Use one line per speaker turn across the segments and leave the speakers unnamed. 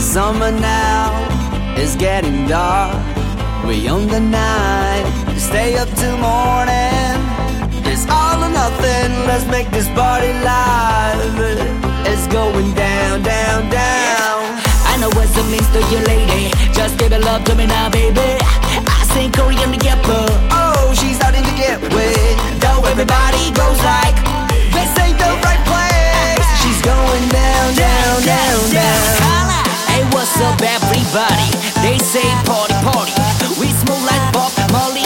Summer now is getting dark. We own the night, stay up till morning. It's all or nothing, let's make this party live. It's going down, down, down.
I know what it means to you, lady. Just give it love to me now, baby. I sing Korean together.
Oh, she's starting to get wet.
Though everybody goes like, say party, party. We smooth like Bob
Marley,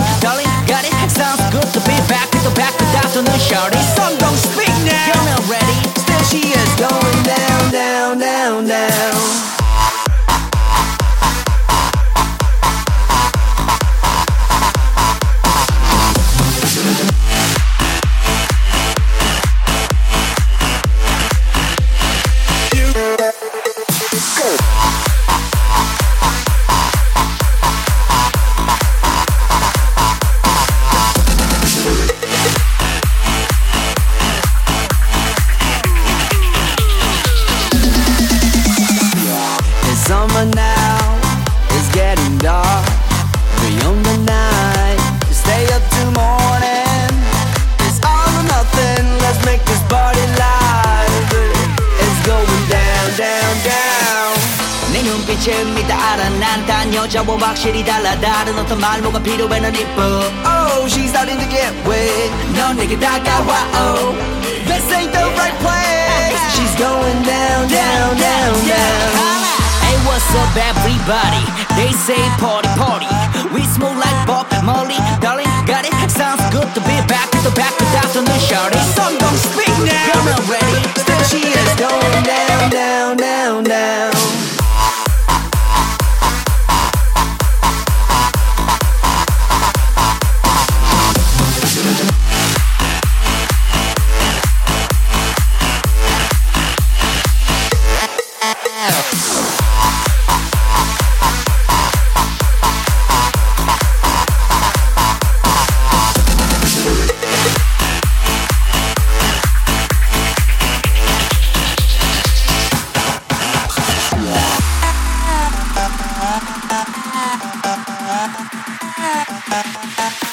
내 눈빛을 믿다 알아 난딴 여자와 확실히 달라 다른 어떤 말모가 필요해 넌 이뻐
Oh, she's starting to get wet.
넌 내게 다가와 oh
This ain't the right place. She's going down, down, down, down.
Hey, what's up, everybody? They say party, party. We smooth like Bob Molly, darling, got it. Sounds good to be back to the back of afternoon, shorty.
Uh, uh, uh.